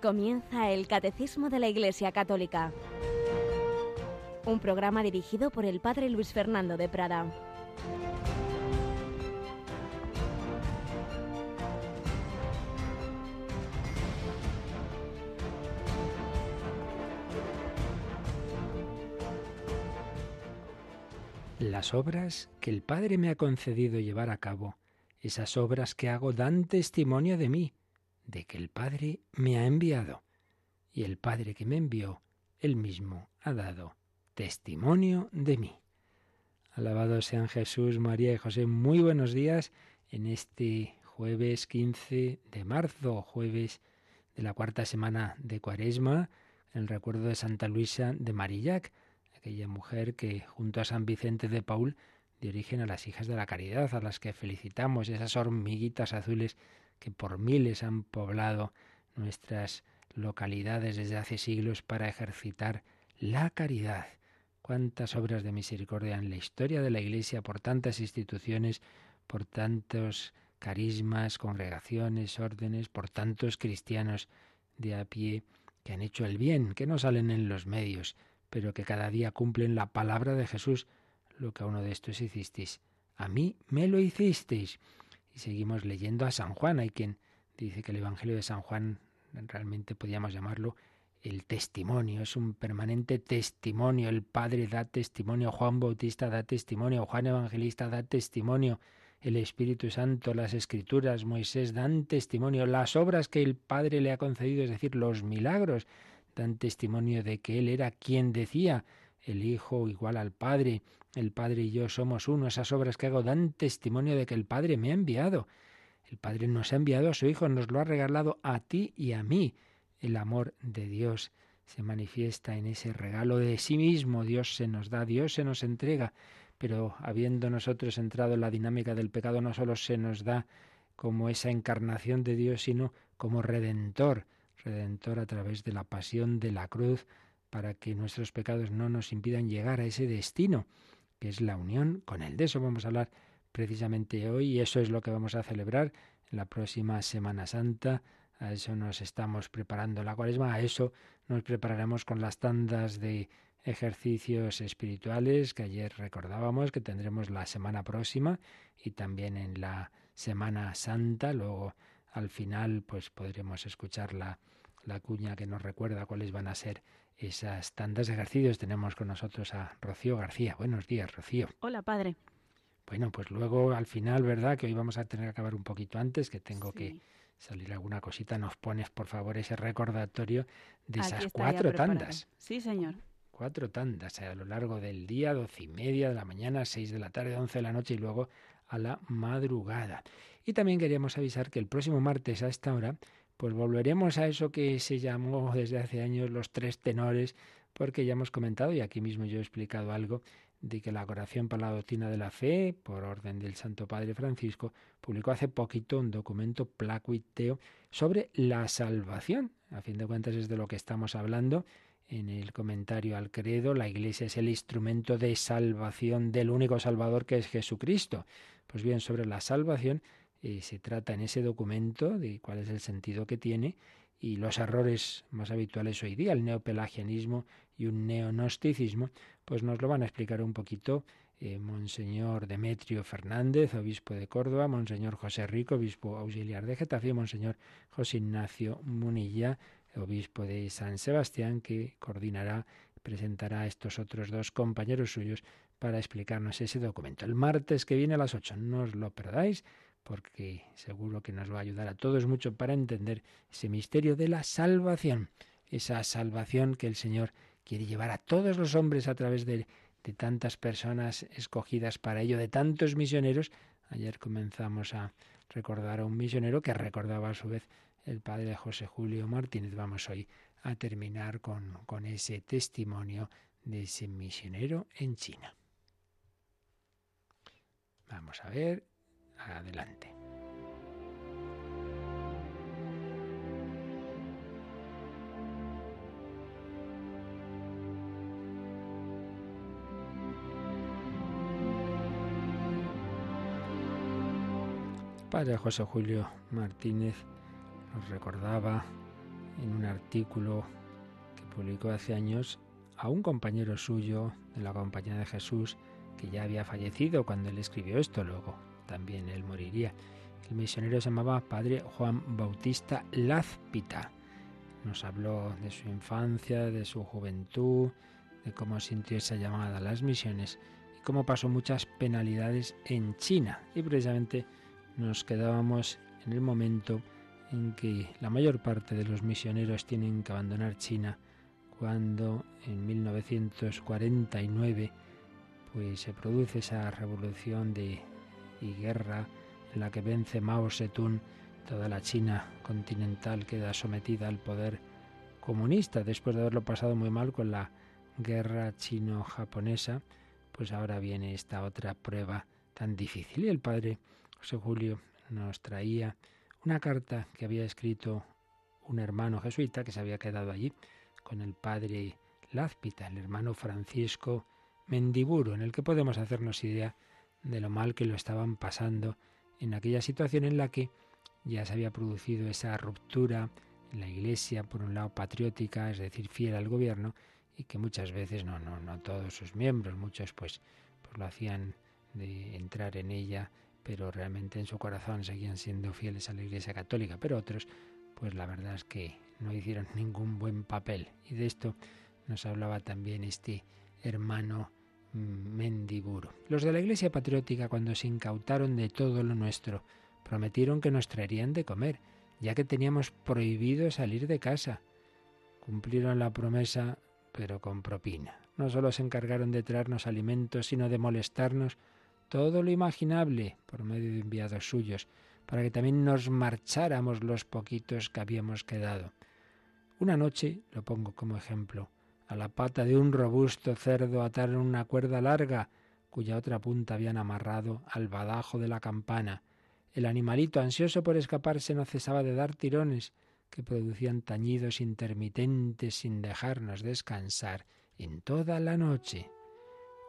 Comienza el Catecismo de la Iglesia Católica, un programa dirigido por el Padre Luis Fernando de Prada. Las obras que el Padre me ha concedido llevar a cabo, esas obras que hago dan testimonio de mí de que el Padre me ha enviado, y el Padre que me envió, él mismo ha dado testimonio de mí. Alabado sean Jesús, María y José. Muy buenos días en este jueves 15 de marzo, jueves de la cuarta semana de Cuaresma, en el recuerdo de Santa Luisa de Marillac, aquella mujer que junto a San Vicente de Paul dio origen a las hijas de la caridad, a las que felicitamos, esas hormiguitas azules que por miles han poblado nuestras localidades desde hace siglos para ejercitar la caridad. Cuántas obras de misericordia en la historia de la Iglesia por tantas instituciones, por tantos carismas, congregaciones, órdenes, por tantos cristianos de a pie que han hecho el bien, que no salen en los medios, pero que cada día cumplen la palabra de Jesús, lo que a uno de estos hicisteis. A mí me lo hicisteis. Y seguimos leyendo a San Juan. Hay quien dice que el Evangelio de San Juan realmente podríamos llamarlo el testimonio, es un permanente testimonio. El Padre da testimonio, Juan Bautista da testimonio, Juan Evangelista da testimonio, el Espíritu Santo, las Escrituras, Moisés dan testimonio, las obras que el Padre le ha concedido, es decir, los milagros, dan testimonio de que Él era quien decía, el Hijo igual al Padre, el Padre y yo somos uno, esas obras que hago dan testimonio de que el Padre me ha enviado. El Padre nos ha enviado a su Hijo, nos lo ha regalado a ti y a mí. El amor de Dios se manifiesta en ese regalo de sí mismo. Dios se nos da, Dios se nos entrega, pero habiendo nosotros entrado en la dinámica del pecado, no solo se nos da como esa encarnación de Dios, sino como redentor, redentor a través de la pasión de la cruz, para que nuestros pecados no nos impidan llegar a ese destino, que es la unión con Él. De eso vamos a hablar precisamente hoy y eso es lo que vamos a celebrar en la próxima Semana Santa. A eso nos estamos preparando la cuaresma, a eso nos prepararemos con las tandas de ejercicios espirituales que ayer recordábamos que tendremos la semana próxima y también en la Semana Santa. Luego al final pues podremos escuchar la, la cuña que nos recuerda cuáles van a ser esas tantas ejercicios. Tenemos con nosotros a Rocío García. Buenos días, Rocío. Hola, padre. Bueno, pues luego al final, ¿verdad? Que hoy vamos a tener que acabar un poquito antes, que tengo que salir alguna cosita. Nos pones, por favor, ese recordatorio de esas cuatro tandas. Sí, señor. Cuatro tandas a lo largo del día, doce y media de la mañana, seis de la tarde, once de la noche y luego a la madrugada. Y también queríamos avisar que el próximo martes a esta hora pues volveremos a eso que se llamó desde hace años los tres tenores, porque ya hemos comentado, y aquí mismo yo he explicado algo, de que la oración para la doctrina de la fe, por orden del Santo Padre Francisco, publicó hace poquito un documento placuiteo sobre la salvación. A fin de cuentas es de lo que estamos hablando en el comentario al credo, la Iglesia es el instrumento de salvación del único Salvador que es Jesucristo. Pues bien, sobre la salvación eh, se trata en ese documento de cuál es el sentido que tiene y los errores más habituales hoy día, el neopelagianismo y un neonosticismo, pues nos lo van a explicar un poquito eh, Monseñor Demetrio Fernández, obispo de Córdoba, Monseñor José Rico, obispo auxiliar de Getafe, Monseñor José Ignacio Munilla, obispo de San Sebastián, que coordinará, presentará a estos otros dos compañeros suyos para explicarnos ese documento. El martes que viene a las 8, no os lo perdáis porque seguro que nos va a ayudar a todos mucho para entender ese misterio de la salvación, esa salvación que el Señor quiere llevar a todos los hombres a través de, de tantas personas escogidas para ello, de tantos misioneros. Ayer comenzamos a recordar a un misionero que recordaba a su vez el padre José Julio Martínez. Vamos hoy a terminar con, con ese testimonio de ese misionero en China. Vamos a ver adelante. Padre José Julio Martínez nos recordaba en un artículo que publicó hace años a un compañero suyo de la Compañía de Jesús que ya había fallecido cuando él escribió esto, luego también él moriría. El misionero se llamaba Padre Juan Bautista Lazpita. Nos habló de su infancia, de su juventud, de cómo sintió esa llamada a las misiones y cómo pasó muchas penalidades en China. Y precisamente nos quedábamos en el momento en que la mayor parte de los misioneros tienen que abandonar China cuando en 1949 pues se produce esa revolución de y guerra en la que vence Mao Zedong, toda la China continental queda sometida al poder comunista después de haberlo pasado muy mal con la guerra chino-japonesa, pues ahora viene esta otra prueba tan difícil. Y el padre José Julio nos traía una carta que había escrito un hermano jesuita que se había quedado allí con el padre Lázpita, el hermano Francisco Mendiburo, en el que podemos hacernos idea de lo mal que lo estaban pasando en aquella situación en la que ya se había producido esa ruptura en la Iglesia, por un lado patriótica, es decir, fiel al gobierno, y que muchas veces, no, no, no todos sus miembros, muchos pues, pues lo hacían de entrar en ella, pero realmente en su corazón seguían siendo fieles a la Iglesia Católica, pero otros, pues la verdad es que no hicieron ningún buen papel. Y de esto nos hablaba también este hermano Mendiburo. Los de la Iglesia Patriótica, cuando se incautaron de todo lo nuestro, prometieron que nos traerían de comer, ya que teníamos prohibido salir de casa. Cumplieron la promesa, pero con propina. No solo se encargaron de traernos alimentos, sino de molestarnos todo lo imaginable por medio de enviados suyos, para que también nos marcháramos los poquitos que habíamos quedado. Una noche, lo pongo como ejemplo, a la pata de un robusto cerdo ataron una cuerda larga, cuya otra punta habían amarrado al badajo de la campana. El animalito, ansioso por escaparse, no cesaba de dar tirones, que producían tañidos intermitentes sin dejarnos descansar en toda la noche.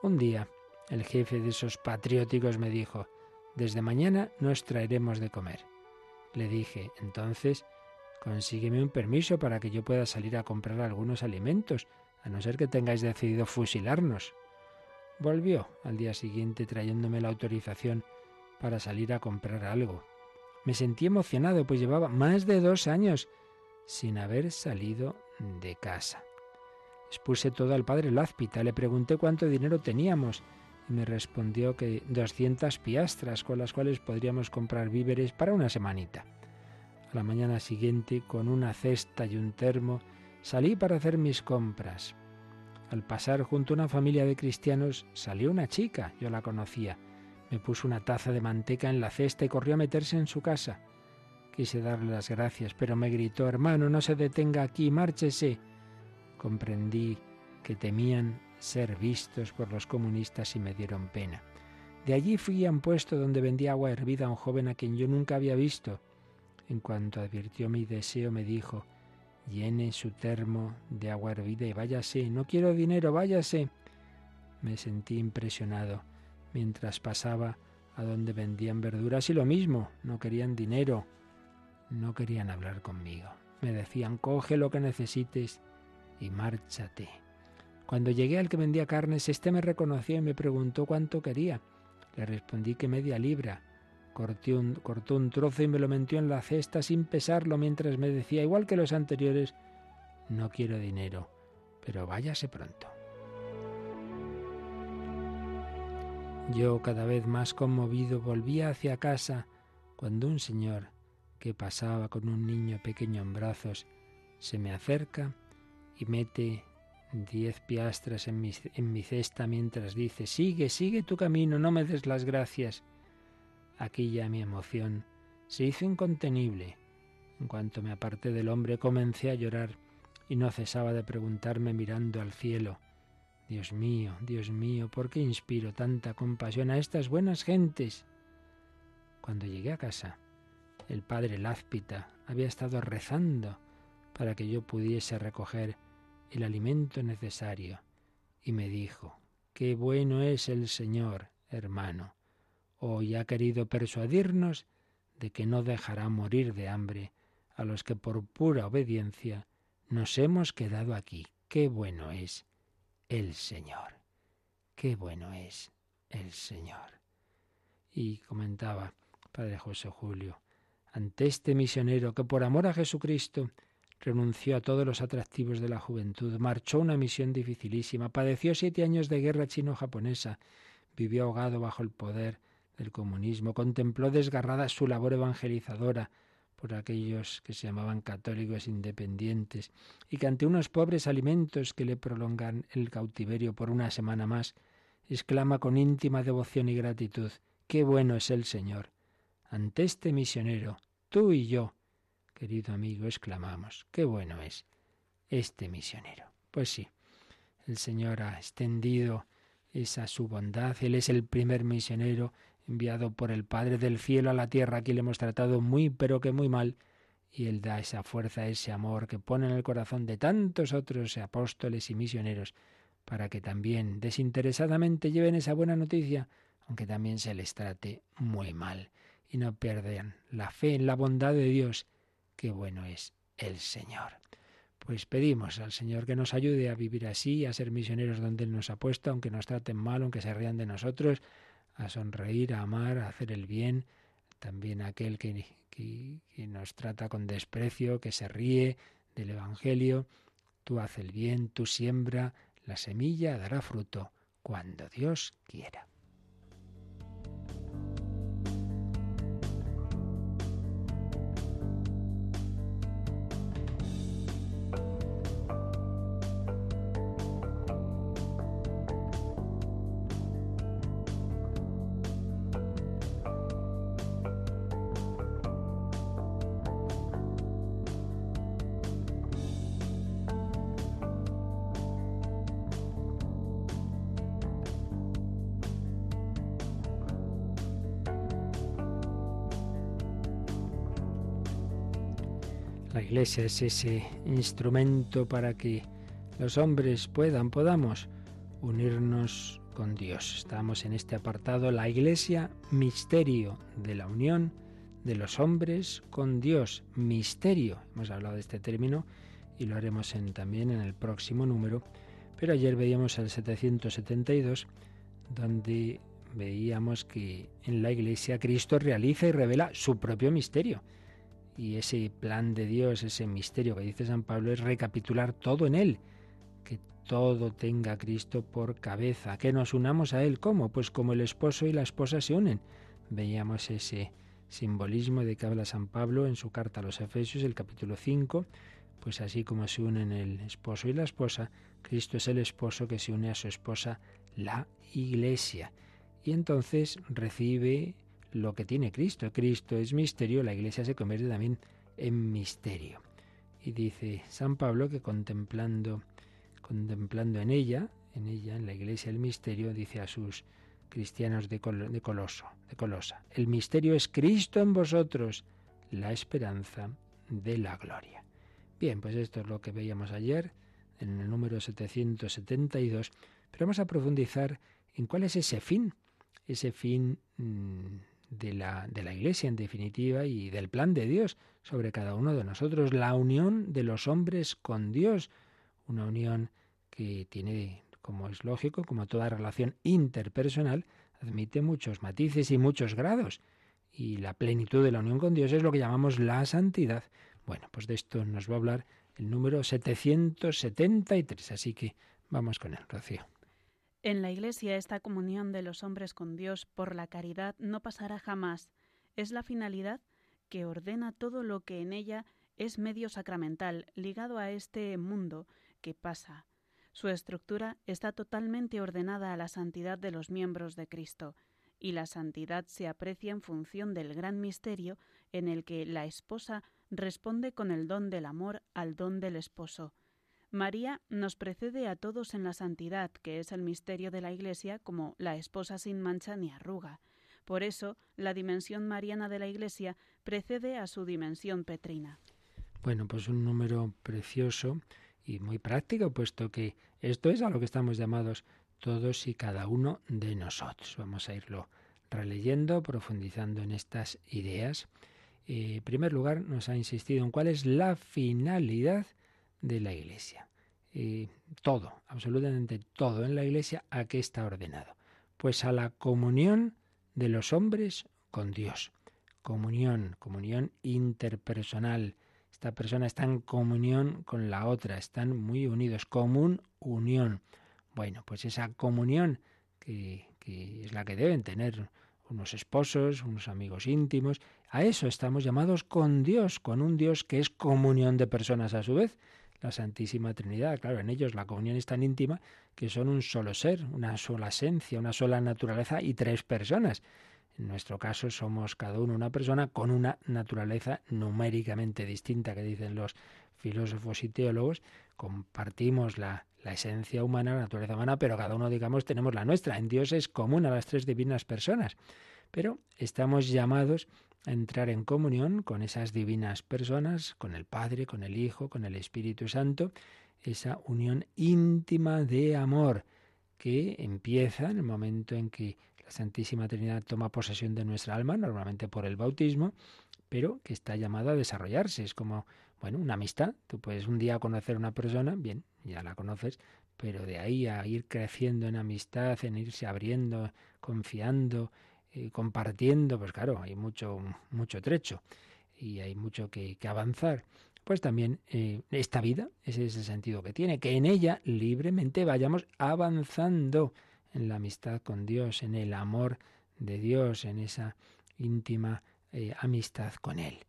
Un día, el jefe de esos patrióticos me dijo, desde mañana nos traeremos de comer. Le dije, entonces, consígueme un permiso para que yo pueda salir a comprar algunos alimentos, a no ser que tengáis decidido fusilarnos. Volvió al día siguiente trayéndome la autorización para salir a comprar algo. Me sentí emocionado, pues llevaba más de dos años sin haber salido de casa. Expuse todo al padre Lázpita, le pregunté cuánto dinero teníamos y me respondió que doscientas piastras con las cuales podríamos comprar víveres para una semanita. A la mañana siguiente, con una cesta y un termo, Salí para hacer mis compras. Al pasar junto a una familia de cristianos salió una chica, yo la conocía. Me puso una taza de manteca en la cesta y corrió a meterse en su casa. Quise darle las gracias, pero me gritó, hermano, no se detenga aquí, márchese. Comprendí que temían ser vistos por los comunistas y me dieron pena. De allí fui a un puesto donde vendía agua hervida a un joven a quien yo nunca había visto. En cuanto advirtió mi deseo, me dijo, llene su termo de agua hervida y váyase, no quiero dinero, váyase. Me sentí impresionado mientras pasaba a donde vendían verduras y lo mismo, no querían dinero, no querían hablar conmigo. Me decían, coge lo que necesites y márchate. Cuando llegué al que vendía carnes, este me reconoció y me preguntó cuánto quería. Le respondí que media libra. Cortó un, cortó un trozo y me lo metió en la cesta sin pesarlo mientras me decía, igual que los anteriores, no quiero dinero, pero váyase pronto. Yo, cada vez más conmovido, volvía hacia casa cuando un señor que pasaba con un niño pequeño en brazos se me acerca y mete diez piastras en mi, en mi cesta mientras dice, sigue, sigue tu camino, no me des las gracias. Aquí ya mi emoción se hizo incontenible. En cuanto me aparté del hombre comencé a llorar y no cesaba de preguntarme mirando al cielo, Dios mío, Dios mío, ¿por qué inspiro tanta compasión a estas buenas gentes? Cuando llegué a casa, el padre Lázpita había estado rezando para que yo pudiese recoger el alimento necesario y me dijo, qué bueno es el Señor, hermano hoy ha querido persuadirnos de que no dejará morir de hambre a los que por pura obediencia nos hemos quedado aquí. Qué bueno es el Señor. Qué bueno es el Señor. Y comentaba Padre José Julio, ante este misionero que por amor a Jesucristo renunció a todos los atractivos de la juventud, marchó una misión dificilísima, padeció siete años de guerra chino-japonesa, vivió ahogado bajo el poder del comunismo, contempló desgarrada su labor evangelizadora por aquellos que se llamaban católicos independientes, y que ante unos pobres alimentos que le prolongan el cautiverio por una semana más, exclama con íntima devoción y gratitud, qué bueno es el Señor. Ante este misionero, tú y yo, querido amigo, exclamamos, qué bueno es este misionero. Pues sí, el Señor ha extendido esa su bondad, Él es el primer misionero enviado por el Padre del cielo a la tierra, aquí le hemos tratado muy pero que muy mal, y Él da esa fuerza, ese amor que pone en el corazón de tantos otros apóstoles y misioneros, para que también desinteresadamente lleven esa buena noticia, aunque también se les trate muy mal, y no pierdan la fe en la bondad de Dios qué bueno es el Señor. Pues pedimos al Señor que nos ayude a vivir así, a ser misioneros donde Él nos ha puesto, aunque nos traten mal, aunque se rían de nosotros, a sonreír, a amar, a hacer el bien, también aquel que, nos trata con desprecio, que se ríe del Evangelio. Tú haz el bien, tú siembra, la semilla dará fruto cuando Dios quiera. Iglesia es ese instrumento para que los hombres puedan, podamos unirnos con Dios. Estamos en este apartado, la iglesia, misterio de la unión de los hombres con Dios. Misterio. Hemos hablado de este término y lo haremos también en el próximo número. Pero ayer veíamos el 772, donde veíamos que en la iglesia Cristo realiza y revela su propio misterio y ese plan de Dios, ese misterio que dice San Pablo, es recapitular todo en Él, que todo tenga Cristo por cabeza, que nos unamos a Él. ¿Cómo? Pues como el esposo y la esposa se unen. Veíamos ese simbolismo de que habla San Pablo en su carta a los Efesios, el capítulo 5, pues así como se unen el esposo y la esposa, Cristo es el esposo que se une a su esposa, la iglesia. Y entonces recibe lo que tiene Cristo. Cristo es misterio, la Iglesia se convierte también en misterio. Y dice San Pablo que contemplando, contemplando en ella, en ella, en la Iglesia el misterio, dice a sus cristianos de, de Coloso, de Colosa, el misterio es Cristo en vosotros, la esperanza de la gloria. Bien, pues esto es lo que veíamos ayer en el número 772, pero vamos a profundizar en cuál es ese fin, ese fin mmm, de la, de la Iglesia, en definitiva, y del plan de Dios sobre cada uno de nosotros, la unión de los hombres con Dios, una unión que tiene, como es lógico, como toda relación interpersonal, admite muchos matices y muchos grados. Y la plenitud de la unión con Dios es lo que llamamos la santidad. Bueno, pues de esto nos va a hablar el número 773, así que vamos con él, Rocío. En la Iglesia esta comunión de los hombres con Dios por la caridad no pasará jamás. Es la finalidad que ordena todo lo que en ella es medio sacramental, ligado a este mundo que pasa. Su estructura está totalmente ordenada a la santidad de los miembros de Cristo, y la santidad se aprecia en función del gran misterio en el que la esposa responde con el don del amor al don del esposo, María nos precede a todos en la santidad, que es el misterio de la Iglesia, como la esposa sin mancha ni arruga. Por eso, la dimensión mariana de la Iglesia precede a su dimensión petrina. Bueno, pues un número precioso y muy práctico, puesto que esto es a lo que estamos llamados todos y cada uno de nosotros. Vamos a irlo releyendo, profundizando en estas ideas. Eh, en primer lugar, nos ha insistido en cuál es la finalidad de la Iglesia. Y todo, absolutamente todo en la Iglesia, ¿a qué está ordenado? Pues a la comunión de los hombres con Dios. Comunión, comunión interpersonal. Esta persona está en comunión con la otra, están muy unidos, común unión. Bueno, pues esa comunión que, que es la que deben tener unos esposos, unos amigos íntimos. A eso estamos llamados con Dios, con un Dios que es comunión de personas a su vez. La Santísima Trinidad, claro, en ellos la comunión es tan íntima que son un solo ser, una sola esencia, una sola naturaleza y tres personas. En nuestro caso somos cada uno una persona con una naturaleza numéricamente distinta, que dicen los filósofos y teólogos. Compartimos la, la esencia humana, la naturaleza humana, pero cada uno, digamos, tenemos la nuestra. En Dios es común a las tres divinas personas. Pero estamos llamados a entrar en comunión con esas divinas personas, con el Padre, con el Hijo, con el Espíritu Santo, esa unión íntima de amor que empieza en el momento en que la Santísima Trinidad toma posesión de nuestra alma, normalmente por el bautismo, pero que está llamada a desarrollarse. Es como, bueno, una amistad. Tú puedes un día conocer a una persona, bien, ya la conoces, pero de ahí a ir creciendo en amistad, en irse abriendo, confiando, eh, compartiendo, pues claro, hay mucho, mucho trecho y hay mucho que, avanzar. Pues también eh, esta vida, ese es el sentido que tiene, que en ella libremente vayamos avanzando en la amistad con Dios, en el amor de Dios, en esa íntima eh, amistad con Él.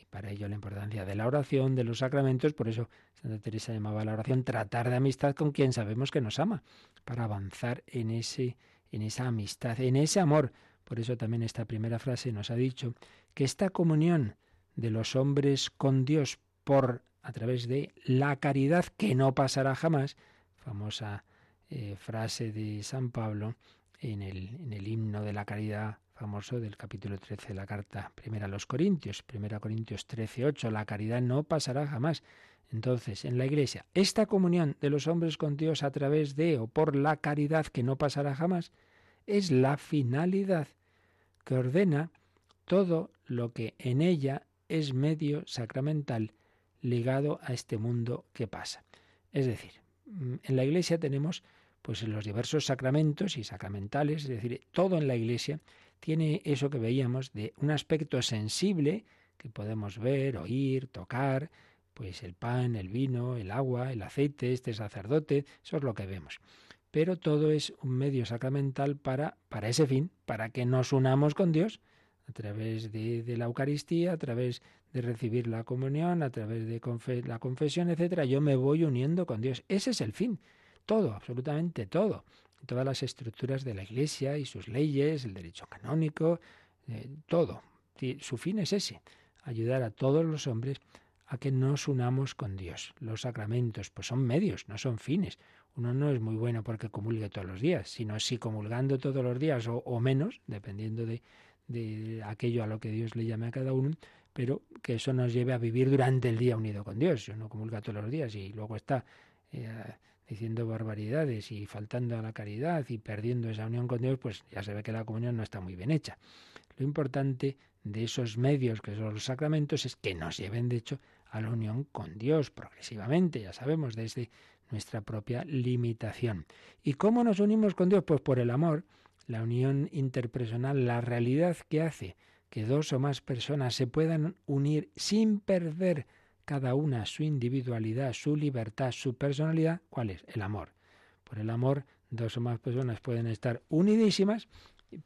Y para ello la importancia de la oración, de los sacramentos, por eso Santa Teresa llamaba la oración tratar de amistad con quien sabemos que nos ama, para avanzar en, ese, en esa amistad, en ese amor. Por eso también esta primera frase nos ha dicho que esta comunión de los hombres con Dios por a través de la caridad que no pasará jamás, famosa eh, frase de San Pablo en el, en el himno de la caridad famoso del capítulo 13 de la carta primera a los Corintios, primera Corintios 13, 8, la caridad no pasará jamás. Entonces, en la Iglesia, esta comunión de los hombres con Dios a través de o por la caridad que no pasará jamás, es la finalidad que ordena todo lo que en ella es medio sacramental ligado a este mundo que pasa. Es decir, mm, en la Iglesia tenemos pues los diversos sacramentos y sacramentales, es decir, todo en la Iglesia tiene eso que veíamos de un aspecto sensible que podemos ver, oír, tocar, pues el pan, el vino, el agua, el aceite, este sacerdote, eso es lo que vemos. Pero todo es un medio sacramental para, para ese fin, para que nos unamos con Dios a través de, la Eucaristía, a través de recibir la comunión, a través de la confesión, etcétera. Yo me voy uniendo con Dios. Ese es el fin todo, absolutamente todo. Todas las estructuras de la Iglesia y sus leyes, el derecho canónico, eh, todo. Su fin es ese, ayudar a todos los hombres a que nos unamos con Dios. Los sacramentos, pues son medios, no son fines. Uno no es muy bueno porque comulgue todos los días, sino si comulgando todos los días o, menos, dependiendo de, aquello a lo que Dios le llame a cada uno, pero que eso nos lleve a vivir durante el día unido con Dios. Si uno comulga todos los días y luego está eh, diciendo barbaridades y faltando a la caridad y perdiendo esa unión con Dios, pues ya se ve que la comunión no está muy bien hecha. Lo importante de esos medios que son los sacramentos es que nos lleven, de hecho, a la unión con Dios progresivamente, ya sabemos, desde nuestra propia limitación. ¿Y cómo nos unimos con Dios? Pues por el amor, la unión interpersonal, la realidad que hace que dos o más personas se puedan unir sin perder cada una su individualidad, su libertad, su personalidad, ¿cuál es? El amor. Por el amor, dos o más personas pueden estar unidísimas,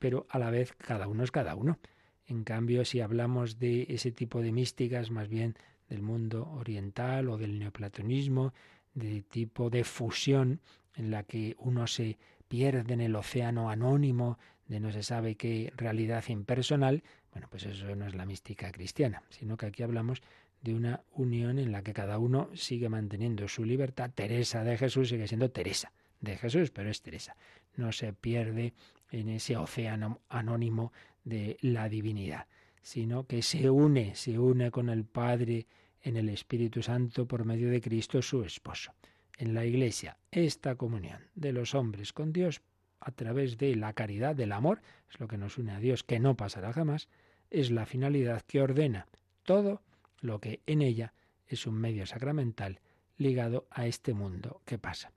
pero a la vez cada uno es cada uno. En cambio, si hablamos de ese tipo de místicas, más bien del mundo oriental o del neoplatonismo, de tipo de fusión en la que uno se pierde en el océano anónimo de no se sabe qué realidad impersonal, bueno, pues eso no es la mística cristiana, sino que aquí hablamos de una unión en la que cada uno sigue manteniendo su libertad. Teresa de Jesús sigue siendo Teresa de Jesús, pero es Teresa. No se pierde en ese océano anónimo de la divinidad, sino que se une, se une con el Padre en el Espíritu Santo por medio de Cristo su esposo. En la Iglesia, esta comunión de los hombres con Dios a través de la caridad, del amor, es lo que nos une a Dios, que no pasará jamás, es la finalidad que ordena todo lo que en ella es un medio sacramental ligado a este mundo que pasa.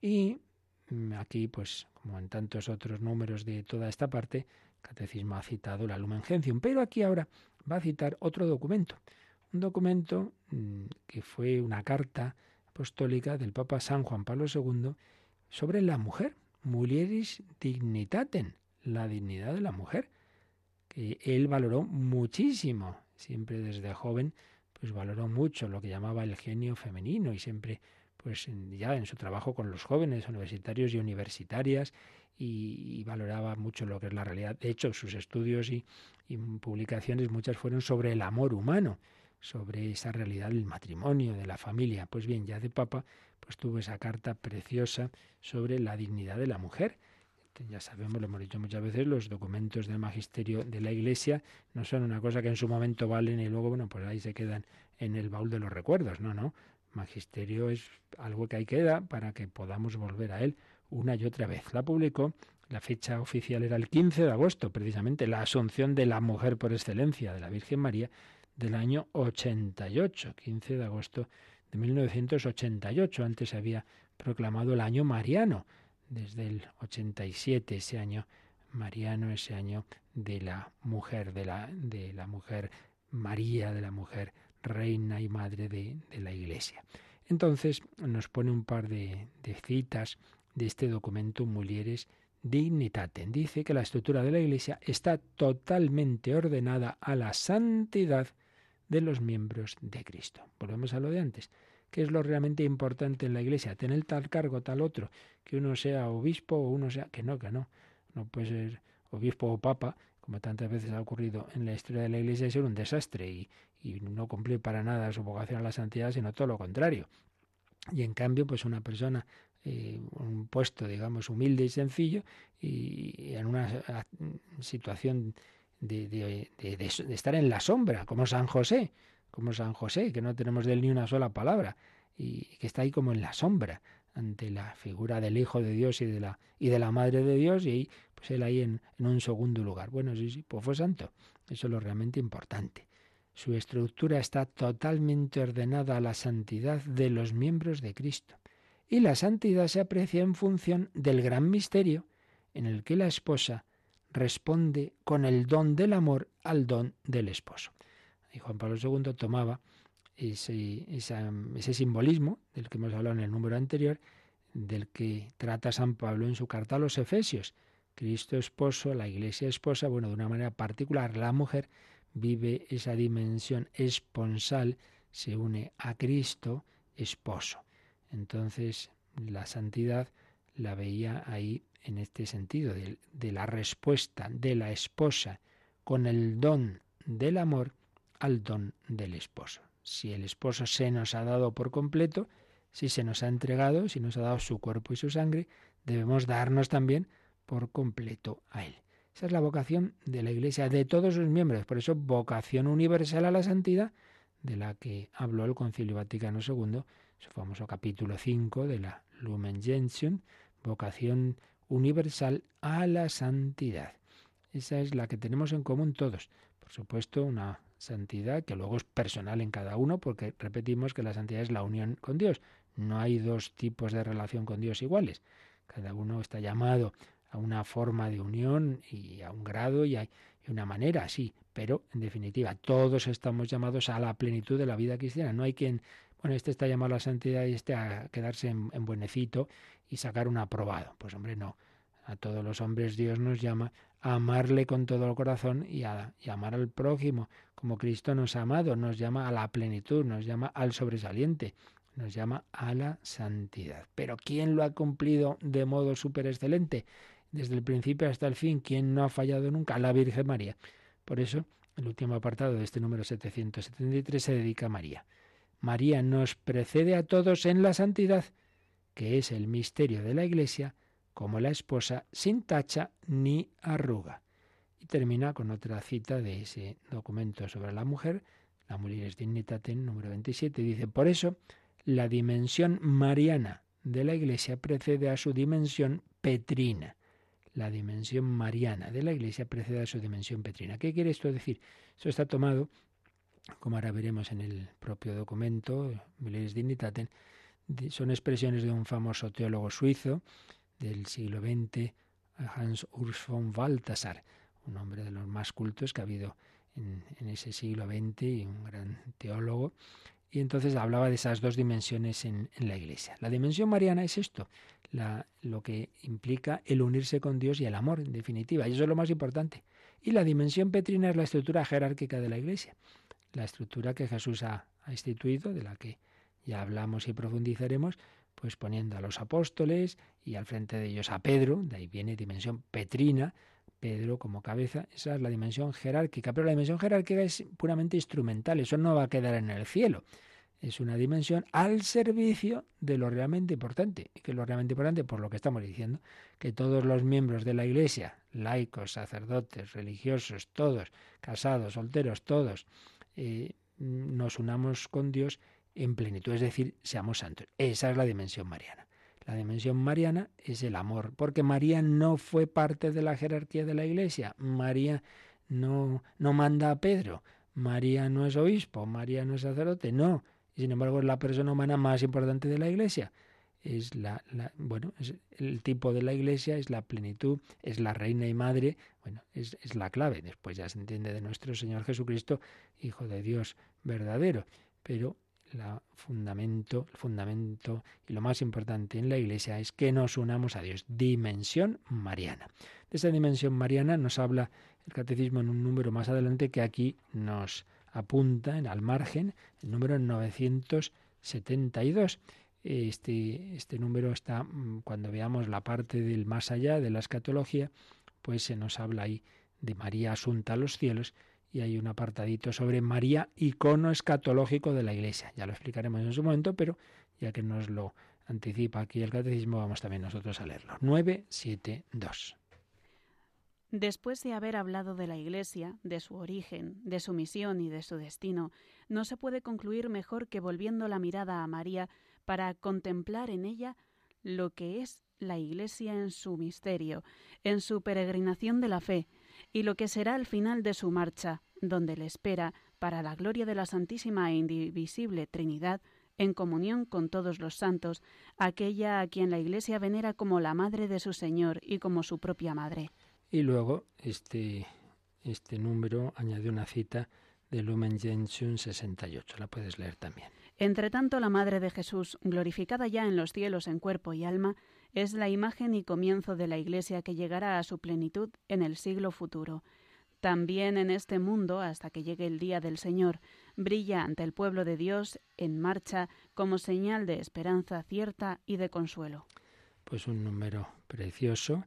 Y mm, aquí, pues, como en tantos otros números de toda esta parte, el Catecismo ha citado la Lumen Gentium, pero aquí ahora va a citar otro documento, un documento mm, que fue una carta apostólica del Papa San Juan Pablo II sobre la mujer, mulieris dignitatem, la dignidad de la mujer, que él valoró muchísimo, siempre desde joven, pues valoró mucho lo que llamaba el genio femenino y siempre pues ya en su trabajo con los jóvenes universitarios y universitarias y, valoraba mucho lo que es la realidad. De hecho, sus estudios y, y publicaciones muchas fueron sobre el amor humano sobre esa realidad del matrimonio, de la familia. Pues bien, ya de Papa, pues tuvo esa carta preciosa sobre la dignidad de la mujer. Ya sabemos, lo hemos dicho muchas veces, los documentos del magisterio de la Iglesia no son una cosa que en su momento valen y luego, bueno, pues ahí se quedan en el baúl de los recuerdos. No, no. Magisterio es algo que ahí queda para que podamos volver a él una y otra vez. La publicó, la fecha oficial era el 15 de agosto, precisamente la asunción de la mujer por excelencia, de la Virgen María, del año 88, 15 de agosto de 1988. Antes se había proclamado el año mariano, desde el 87, ese año mariano, ese año de la mujer, de la, de la mujer María, de la mujer reina y madre de, de la Iglesia. Entonces nos pone un par de, de citas de este documento Mulieres Dignitatem. Dice que la estructura de la Iglesia está totalmente ordenada a la santidad de los miembros de Cristo. Volvemos a lo de antes. ¿Qué es lo realmente importante en la iglesia? Tener tal cargo, tal otro, que uno sea obispo o uno sea... Que no, que no. No puede ser obispo o papa, como tantas veces ha ocurrido en la historia de la iglesia, y ser un desastre y, no cumplir para nada su vocación a la santidad, sino todo lo contrario. Y en cambio, pues una persona, eh, un puesto, digamos, humilde y sencillo, y en una situación de, estar en la sombra, como San José, como San José, que no tenemos de él ni una sola palabra, y que está ahí como en la sombra ante la figura del Hijo de Dios y de la, y de la Madre de Dios, y ahí, pues él ahí en, en un segundo lugar. Bueno, sí, sí, pues fue santo. Eso es lo realmente importante. Su estructura está totalmente ordenada a la santidad de los miembros de Cristo. Y la santidad se aprecia en función del gran misterio en el que la esposa responde con el don del amor al don del esposo. Y Juan Pablo II tomaba ese, ese simbolismo del que hemos hablado en el número anterior, del que trata San Pablo en su carta a los Efesios. Cristo esposo, la iglesia esposa, bueno, de una manera particular, la mujer vive esa dimensión esponsal, se une a Cristo esposo. Entonces, la santidad la veía ahí en este sentido, de, la respuesta de la esposa con el don del amor al don del esposo. Si el esposo se nos ha dado por completo, si se nos ha entregado, si nos ha dado su cuerpo y su sangre, debemos darnos también por completo a él. Esa es la vocación de la Iglesia, de todos sus miembros. Por eso, vocación universal a la santidad, de la que habló el Concilio Vaticano II, su famoso capítulo 5 de la Lumen Gentium, vocación universal a la santidad. Esa es la que tenemos en común todos. Por supuesto, una santidad que luego es personal en cada uno, porque repetimos que la santidad es la unión con Dios. No hay dos tipos de relación con Dios iguales. Cada uno está llamado a una forma de unión y a un grado y a una manera, sí, pero en definitiva todos estamos llamados a la plenitud de la vida cristiana. No hay quien bueno, este está llamado a la santidad y este a quedarse en, buenecito y sacar un aprobado. Pues hombre, no. A todos los hombres Dios nos llama a amarle con todo el corazón y a, y amar al prójimo, como Cristo nos ha amado, nos llama a la plenitud, nos llama al sobresaliente, nos llama a la santidad. Pero ¿quién lo ha cumplido de modo súper excelente? Desde el principio hasta el fin, ¿quién no ha fallado nunca? La Virgen María. Por eso, el último apartado de este número 773 se dedica a María. María nos precede a todos en la santidad, que es el misterio de la Iglesia, como la esposa sin tacha ni arruga. Y termina con otra cita de ese documento sobre la mujer, la Mulieres Dignitatem, número 27, dice, por eso, la dimensión mariana de la Iglesia precede a su dimensión petrina. La dimensión mariana de la Iglesia precede a su dimensión petrina. ¿Qué quiere esto decir? Eso está tomado como ahora veremos en el propio documento, Miles Dignitatem, son expresiones de un famoso teólogo suizo del siglo XX, Hans Urs von Balthasar, un hombre de los más cultos que ha habido en, ese siglo XX y un gran teólogo. Y entonces hablaba de esas dos dimensiones en, la Iglesia. La dimensión mariana es esto, lo que implica el unirse con Dios y el amor, en definitiva. Y eso es lo más importante. Y la dimensión petrina es la estructura jerárquica de la Iglesia, la estructura que Jesús ha instituido, de la que ya hablamos y profundizaremos, pues poniendo a los apóstoles y al frente de ellos a Pedro, de ahí viene dimensión petrina, Pedro como cabeza, esa es la dimensión jerárquica, pero la dimensión jerárquica es puramente instrumental, eso no va a quedar en el cielo. Es una dimensión al servicio de lo realmente importante. ¿Y que lo realmente importante? Por lo que estamos diciendo, que todos los miembros de la Iglesia, laicos, sacerdotes, religiosos, todos, casados, solteros, todos, eh, nos unamos con Dios en plenitud, es decir, seamos santos. Esa es la dimensión mariana. La dimensión mariana es el amor, porque María no fue parte de la jerarquía de la Iglesia. María no, no manda a Pedro. María no es obispo, María no es sacerdote, no. Sin embargo es la persona humana más importante de la Iglesia. Es la, bueno, es el tipo de la Iglesia, es la plenitud, es la reina y madre, bueno, es, es la clave. Después ya se entiende de nuestro Señor Jesucristo, Hijo de Dios verdadero. Pero fundamento, el fundamento y lo más importante en la Iglesia es que nos unamos a Dios. Dimensión mariana. De esa dimensión mariana nos habla el catecismo en un número más adelante que aquí nos apunta en al margen, el número 972. Este, este número está, mm, cuando veamos la parte del más allá de la escatología, pues se nos habla ahí de María asunta a los cielos y hay un apartadito sobre María, icono escatológico de la Iglesia. Ya lo explicaremos en su momento, pero ya que nos lo anticipa aquí el catecismo, vamos también nosotros a leerlo. 972. Después de haber hablado de la Iglesia, de su origen, de su misión y de su destino, no se puede concluir mejor que volviendo la mirada a María para contemplar en ella lo que es la Iglesia en su misterio, en su peregrinación de la fe, y lo que será el final de su marcha, donde le espera, para la gloria de la Santísima e Indivisible Trinidad, en comunión con todos los santos, aquella a quien la Iglesia venera como la madre de su Señor y como su propia madre. Y luego este, este número añade una cita de Lumen Gentium 68. La puedes leer también. Entre tanto, la Madre de Jesús, glorificada ya en los cielos en cuerpo y alma, es la imagen y comienzo de la Iglesia que llegará a su plenitud en el siglo futuro. También en este mundo, hasta que llegue el día del Señor, brilla ante el pueblo de Dios en marcha como señal de esperanza cierta y de consuelo. Pues un número precioso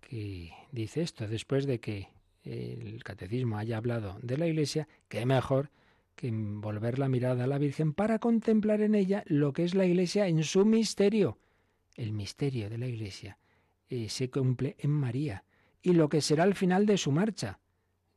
que dice esto, después de que el catecismo haya hablado de la Iglesia, qué mejor que volver la mirada a la Virgen para contemplar en ella lo que es la Iglesia en su misterio. El misterio de la Iglesia eh, se cumple en María y lo que será al final de su marcha.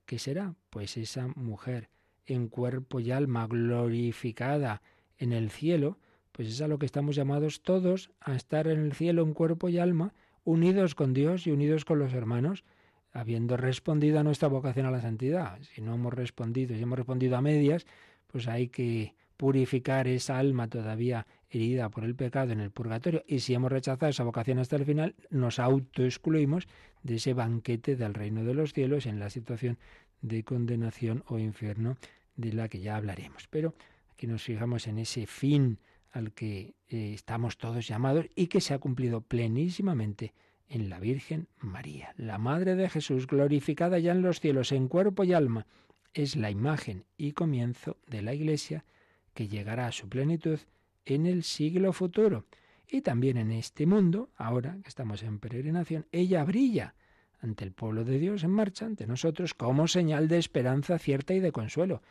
¿Qué será? Pues esa mujer en cuerpo y alma glorificada en el cielo, pues es a lo que estamos llamados todos a estar en el cielo en cuerpo y alma, unidos con Dios y unidos con los hermanos, habiendo respondido a nuestra vocación a la santidad. Si no hemos respondido, si hemos respondido a medias, pues hay que purificar esa alma todavía herida por el pecado en el purgatorio. Y si hemos rechazado esa vocación hasta el final, nos autoexcluimos de ese banquete del reino de los cielos en la situación de condenación o infierno de la que ya hablaremos. Pero aquí nos fijamos en ese fin al que eh, estamos todos llamados y que se ha cumplido plenísimamente en la Virgen María, la Madre de Jesús, glorificada ya en los cielos en cuerpo y alma, es la imagen y comienzo de la Iglesia que llegará a su plenitud en el siglo futuro. Y también en este mundo, ahora que estamos en peregrinación, ella brilla ante el pueblo de Dios en marcha, ante nosotros, como señal de esperanza cierta y de consuelo.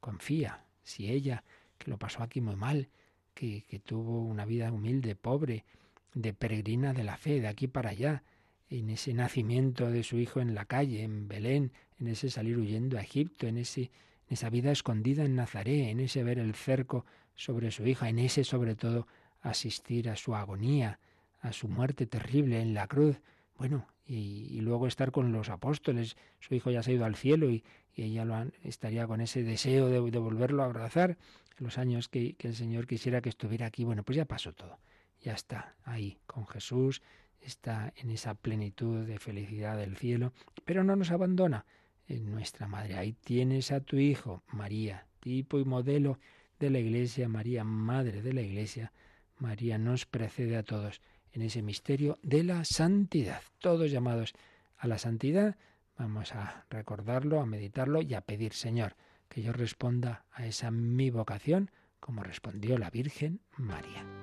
Confía, si ella, que lo pasó aquí muy mal, que, que tuvo una vida humilde, pobre, de peregrina de la fe, de aquí para allá, en ese nacimiento de su hijo en la calle, en Belén, en ese salir huyendo a Egipto, en, ese, en esa vida escondida en Nazaret, en ese ver el cerco sobre su hija, en ese sobre todo asistir a su agonía, a su muerte terrible en la cruz, Bueno, y, luego estar con los apóstoles. Su hijo ya se ha ido al cielo y, ella lo estaría con ese deseo de, volverlo a abrazar los años que, que el Señor quisiera que estuviera aquí. Bueno, pues ya pasó todo. Ya está ahí con Jesús, está en esa plenitud de felicidad del cielo, pero no nos abandona. En nuestra madre, ahí tienes a tu hijo, María, tipo y modelo de la Iglesia, María, madre de la Iglesia. María nos precede a todos en ese misterio de la santidad. Todos llamados a la santidad, vamos a recordarlo, a meditarlo y a pedir, Señor, que yo responda a esa mi vocación como respondió la Virgen María.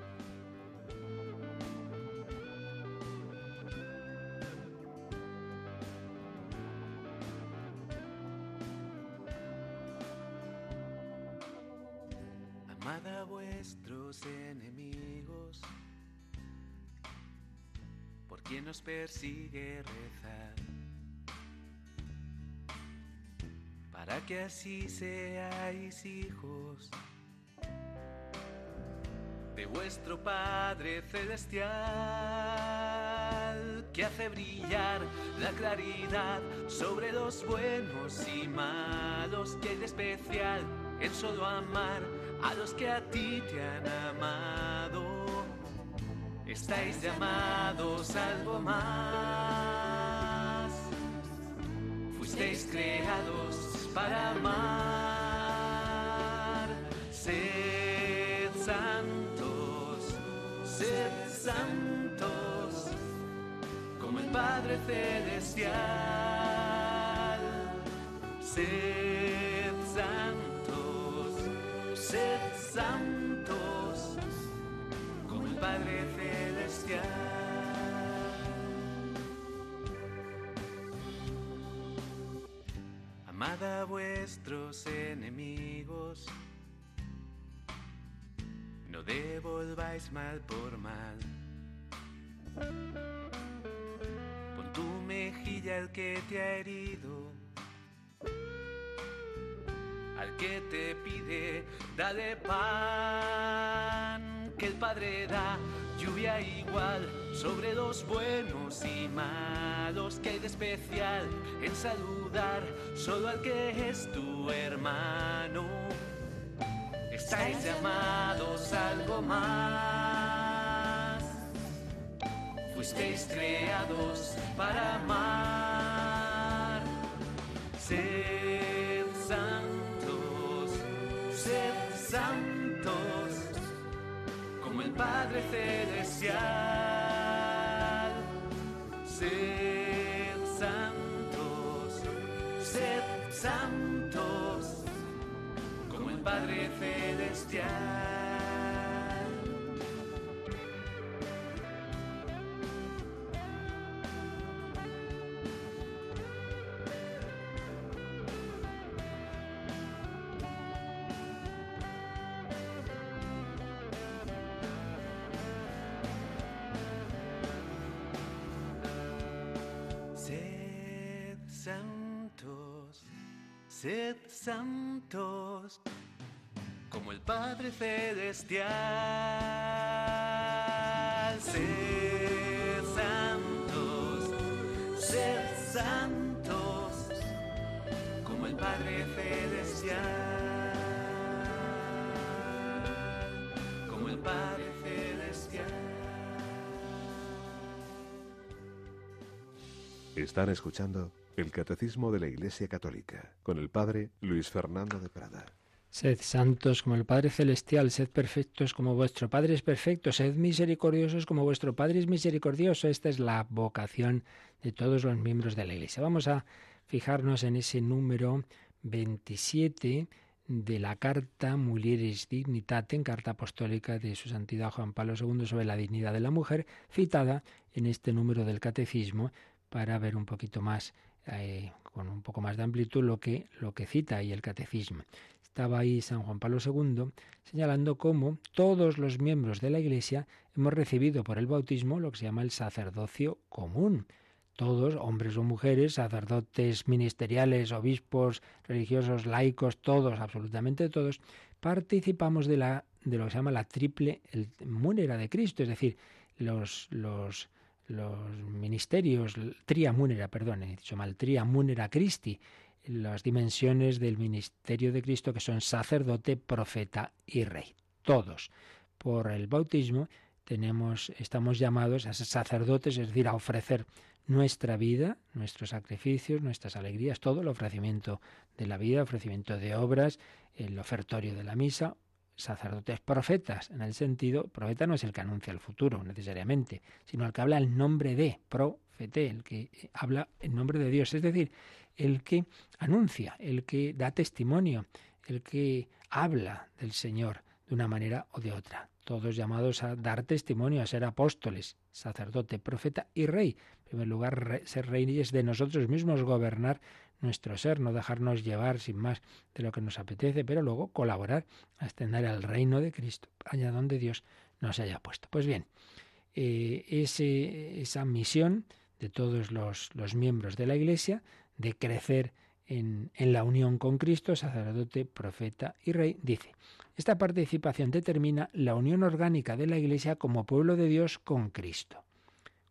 Enemigos. Quien nos persigue rezar, para que así seáis hijos de vuestro Padre Celestial, que hace brillar la claridad sobre los buenos y malos, que hay de especial en solo amar a los que a ti te han amado estáis llamados algo más. Fuisteis creados para amar. Sed santos, sed santos, como el Padre Celestial. Sed sed santos, como el Padre Celestial. Amad a vuestros enemigos, no devolváis mal por mal. Pon tu mejilla al que te ha herido, al que te pide, dale pan que el Padre da lluvia igual sobre los buenos y malos que hay de especial en saludar solo al que es tu hermano. Estáis llamados a algo más. Fuisteis creados para amar. Sed Padre Celestial. Sed santos, sed santos, como el Padre Celestial. Sed santos como el Padre Celestial. Sed santos, sed santos como el Padre Celestial. Como el Padre Celestial. Están escuchando el Catecismo de la Iglesia Católica, con el Padre Luis Fernando de Prada. Sed santos como el Padre Celestial, sed perfectos como vuestro Padre es perfecto, sed misericordiosos como vuestro Padre es misericordioso. Esta es la vocación de todos los miembros de la Iglesia. Vamos a fijarnos en ese número 27 de la carta Mulieris Dignitatem, carta apostólica de su santidad Juan Pablo II sobre la dignidad de la mujer, citada en este número del catecismo para ver un poquito más eh, con un poco más de amplitud lo que, lo que cita ahí el catecismo. Estaba ahí San Juan Pablo II señalando cómo todos los miembros de la Iglesia hemos recibido por el bautismo lo que se llama el sacerdocio común. Todos, hombres o mujeres, sacerdotes ministeriales, obispos, religiosos, laicos, todos, absolutamente todos, participamos de, la, de lo que se llama la triple múnera de Cristo, es decir, los, los los ministerios, tria munera, perdón, he dicho mal, tria munera Christi, las dimensiones del ministerio de Cristo que son sacerdote, profeta y rey. Todos. Por el bautismo tenemos, estamos llamados a ser sacerdotes, es decir, a ofrecer nuestra vida, nuestros sacrificios, nuestras alegrías, todo el ofrecimiento de la vida, ofrecimiento de obras, el ofertorio de la misa, sacerdotes profetas, en el sentido, profeta no es el que anuncia el futuro necesariamente, sino el que habla el nombre de, profete, el que habla en nombre de Dios, es decir, el que anuncia, el que da testimonio, el que habla del Señor de una manera o de otra. Todos llamados a dar testimonio, a ser apóstoles, sacerdote, profeta y rey. En primer lugar, ser reyes de nosotros mismos, gobernar nuestro ser, no dejarnos llevar sin más de lo que nos apetece, pero luego colaborar a extender el reino de Cristo allá donde Dios nos haya puesto. Pues bien, eh, esa misión de todos los, los, miembros de la Iglesia de crecer en, en la unión con Cristo, sacerdote, profeta y rey, dice, esta participación determina la unión orgánica de la Iglesia como pueblo de Dios con Cristo.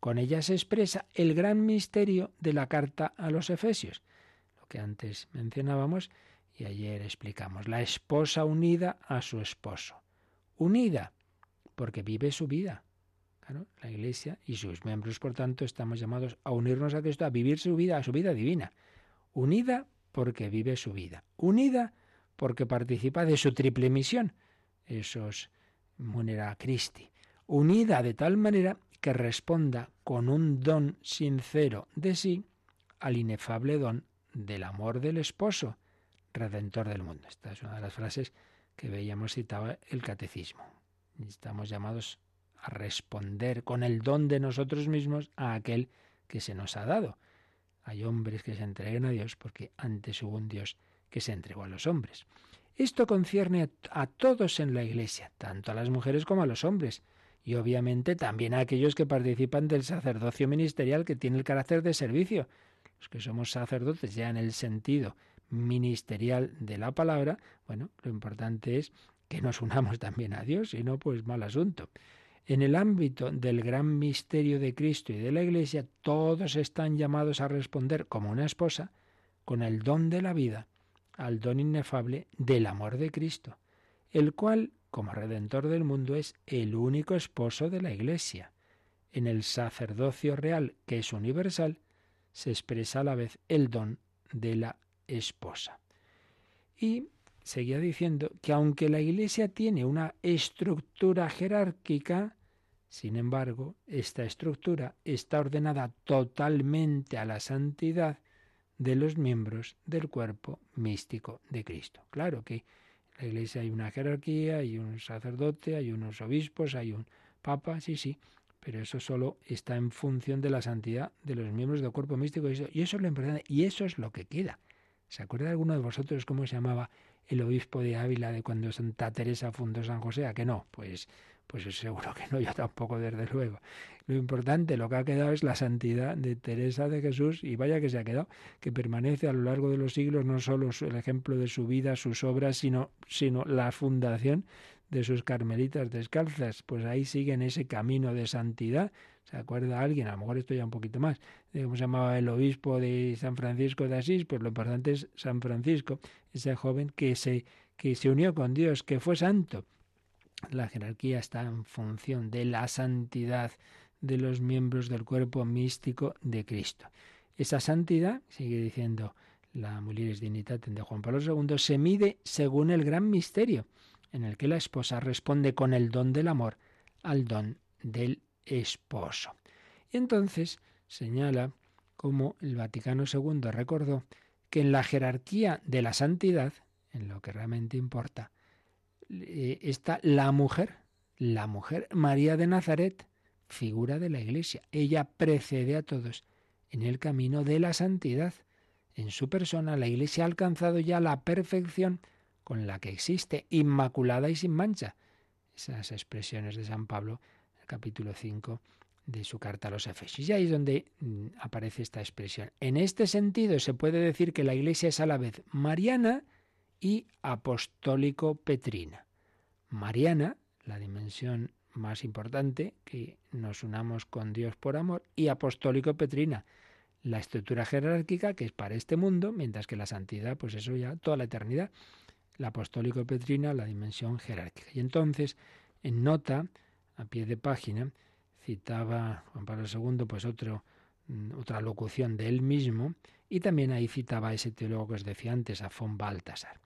Con ella se expresa el gran misterio de la carta a los Efesios, que antes mencionábamos y ayer explicamos. La esposa unida a su esposo. Unida porque vive su vida. la Iglesia y sus miembros, por tanto, estamos llamados a unirnos a Cristo, a vivir su vida, a su vida divina. Unida porque vive su vida. Unida porque participa de su triple misión. Esos munera Christi. Unida de tal manera que responda con un don sincero de sí al inefable don del amor del esposo, redentor del mundo. Esta es una de las frases que veíamos citaba el catecismo. Estamos llamados a responder con el don de nosotros mismos a aquel que se nos ha dado. Hay hombres que se entreguen a Dios porque antes hubo un Dios que se entregó a los hombres. Esto concierne a todos en la Iglesia, tanto a las mujeres como a los hombres, y obviamente también a aquellos que participan del sacerdocio ministerial que tiene el carácter de servicio, los que somos sacerdotes ya en el sentido ministerial de la palabra, bueno, lo importante es que nos unamos también a Dios, si no, pues mal asunto. En el ámbito del gran misterio de Cristo y de la Iglesia, todos están llamados a responder como una esposa con el don de la vida al don inefable del amor de Cristo, el cual, como redentor del mundo, es el único esposo de la Iglesia. En el sacerdocio real, que es universal, se expresa a la vez el don de la esposa. Y seguía diciendo que aunque la Iglesia tiene una estructura jerárquica, sin embargo, esta estructura está ordenada totalmente a la santidad de los miembros del cuerpo místico de Cristo. Claro que en la Iglesia hay una jerarquía, hay un sacerdote, hay unos obispos, hay un papa, sí, sí, pero eso solo está en función de la santidad de los miembros del cuerpo místico y eso, es lo importante y eso es lo que queda. ¿Se acuerda alguno de vosotros cómo se llamaba el obispo de Ávila de cuando Santa Teresa fundó San José? ¿A que no? Pues, pues seguro que no, yo tampoco, desde luego. Lo importante, lo que ha quedado es la santidad de Teresa de Jesús y vaya que se ha quedado, que permanece a lo largo de los siglos no solo el ejemplo de su vida, sus obras, sino, sino la fundación de sus carmelitas descalzas, pues ahí siguen ese camino de santidad. ¿Se acuerda alguien? A lo mejor esto ya un poquito más. De ¿Cómo se llamaba el obispo de San Francisco de Asís? Pues lo importante es San Francisco, ese joven que se, que se unió con Dios, que fue santo. La jerarquía está en función de la santidad de los miembros del cuerpo místico de Cristo. Esa santidad, sigue diciendo la Mulieres Dignitatem de Juan Pablo II, se mide según el gran misterio en el que la esposa responde con el don del amor al don del esposo. Y entonces señala cómo el Vaticano II recordó que en la jerarquía de la santidad, en lo que realmente importa, eh, está la mujer, la mujer María de Nazaret, figura de la Iglesia. Ella precede a todos en el camino de la santidad. En su persona la Iglesia ha alcanzado ya la perfección con la que existe, inmaculada y sin mancha. Esas expresiones de San Pablo, el capítulo 5 de su carta a los Efesios. Y ahí es donde mm, aparece esta expresión. En este sentido se puede decir que la Iglesia es a la vez mariana y apostólico-petrina. Mariana, la dimensión más importante, que nos unamos con Dios por amor, y apostólico Petrina, la estructura jerárquica que es para este mundo, mientras que la santidad, pues eso ya toda la eternidad. La apostólico Petrina, la dimensión jerárquica. Y entonces, en nota, a pie de página, citaba Juan Pablo II, pues otro, mm, otra locución de él mismo, y también ahí citaba a ese teólogo que os decía antes, a von Baltasar.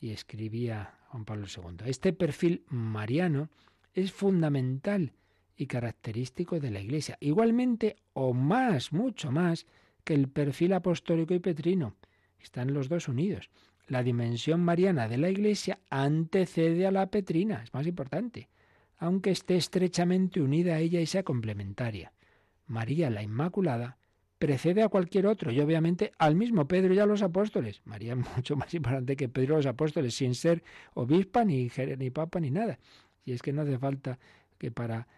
Y escribía Juan Pablo II, este perfil mariano es fundamental y característico de la Iglesia, igualmente o más, mucho más, que el perfil apostólico y petrino. Están los dos unidos. La dimensión mariana de la Iglesia antecede a la petrina, es más importante, aunque esté estrechamente unida a ella y sea complementaria. María la Inmaculada precede a cualquier otro y obviamente al mismo Pedro y a los apóstoles. María es mucho más importante que Pedro y los apóstoles, sin ser obispa ni, ni papa ni nada. Y es que no hace falta que para,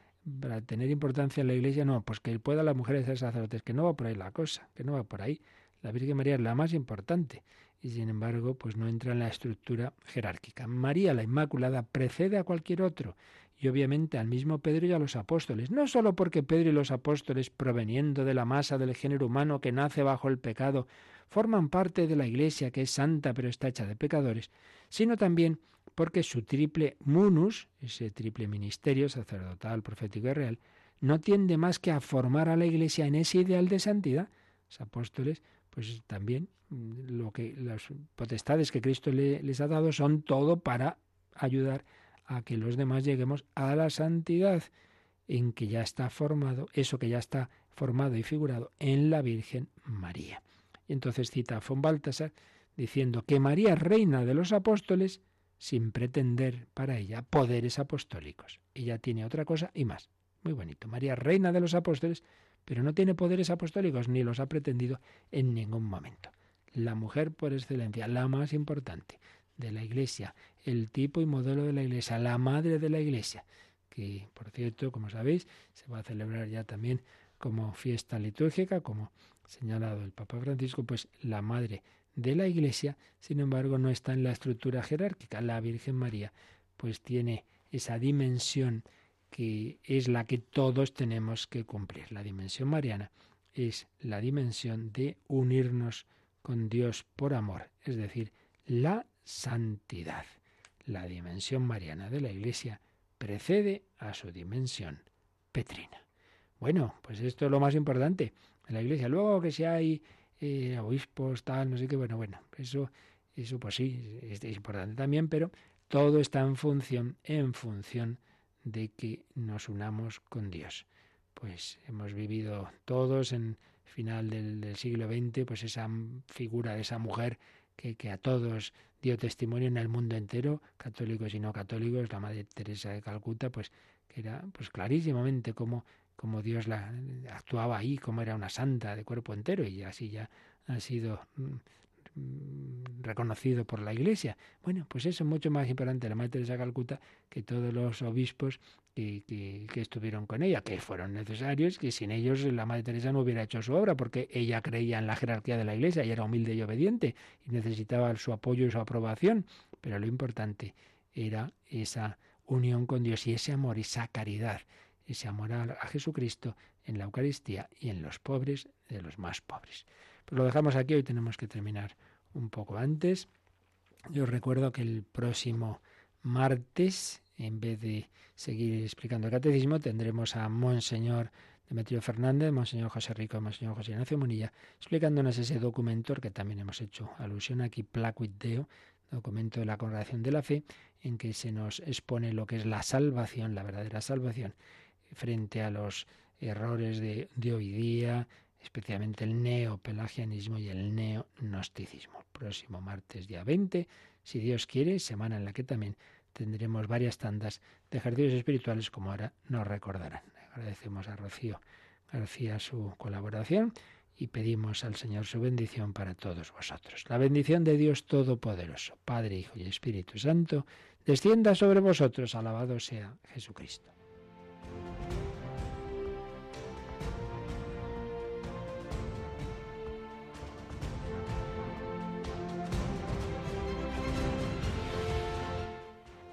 para tener importancia en la iglesia, no, pues que pueda las mujeres ser sacerdotes, que no va por ahí la cosa, que no va por ahí. La Virgen María es la más importante y sin embargo pues no entra en la estructura jerárquica. María la Inmaculada precede a cualquier otro y obviamente al mismo Pedro y a los apóstoles, no sólo porque Pedro y los apóstoles, proveniendo de la masa del género humano que nace bajo el pecado, forman parte de la Iglesia que es santa pero está hecha de pecadores, sino también porque su triple munus, ese triple ministerio sacerdotal, profético y real, no tiende más que a formar a la Iglesia en ese ideal de santidad. Los apóstoles, pues también mm, lo que las potestades que Cristo les ha dado son todo para ayudar a que los demás lleguemos a la santidad en que ya está formado, eso que ya está formado y figurado en la Virgen María. Y entonces cita a von Baltasar diciendo que María reina de los apóstoles sin pretender para ella poderes apostólicos. Ella tiene otra cosa y más. Muy bonito. María reina de los apóstoles, pero no tiene poderes apostólicos ni los ha pretendido en ningún momento. La mujer por excelencia, la más importante de la Iglesia, el tipo y modelo de la Iglesia, la madre de la Iglesia, que por cierto, como sabéis, se va a celebrar ya también como fiesta litúrgica, como señalado el Papa Francisco, pues la madre de la Iglesia, sin embargo, no está en la estructura jerárquica. La Virgen María, pues tiene esa dimensión que es la que todos tenemos que cumplir. La dimensión mariana es la dimensión de unirnos con Dios por amor, es decir, la santidad. La dimensión mariana de la Iglesia precede a su dimensión petrina. Bueno, pues esto es lo más importante en la Iglesia. Luego que si hay eh, obispos, tal, no sé qué, bueno, bueno, eso, eso pues sí, es, es importante también, pero todo está en función, en función de que nos unamos con Dios. Pues hemos vivido todos en final del, siglo XX, pues esa figura de esa mujer que, que, a todos dio testimonio en el mundo entero, católicos y no católicos, la Madre Teresa de Calcuta, pues que era pues clarísimamente como, como Dios la actuaba ahí, como era una santa de cuerpo entero, y así ya ha sido mm, reconocido por la Iglesia. Bueno, pues eso es mucho más importante la Madre Teresa de Calcuta que todos los obispos que, que, estuvieron con ella, que fueron necesarios, que sin ellos la Madre Teresa no hubiera hecho su obra, porque ella creía en la jerarquía de la Iglesia y era humilde y obediente y necesitaba su apoyo y su aprobación. Pero lo importante era esa unión con Dios y ese amor, esa caridad, ese amor a, Jesucristo en la Eucaristía y en los pobres de los más pobres. Lo dejamos aquí, hoy tenemos que terminar un poco antes. Yo recuerdo que el próximo martes en vez de seguir explicando el catecismo, tendremos a Monseñor Demetrio Fernández, Monseñor José Rico, Monseñor José Ignacio Munilla, explicándonos ese documento que también hemos hecho alusión aquí, Placuit Deo, documento de la Congregación de la Fe, en que se nos expone lo que es la salvación, la verdadera salvación, frente a los errores de, de hoy día, especialmente el neopelagianismo y el neognosticismo. Próximo martes, día 20, si Dios quiere, semana en la que también tendremos varias tandas de ejercicios espirituales, como ahora nos recordarán. Agradecemos a Rocío García su colaboración y pedimos al Señor su bendición para todos vosotros. La bendición de Dios Todopoderoso, Padre, Hijo y Espíritu Santo, descienda sobre vosotros. Alabado sea Jesucristo.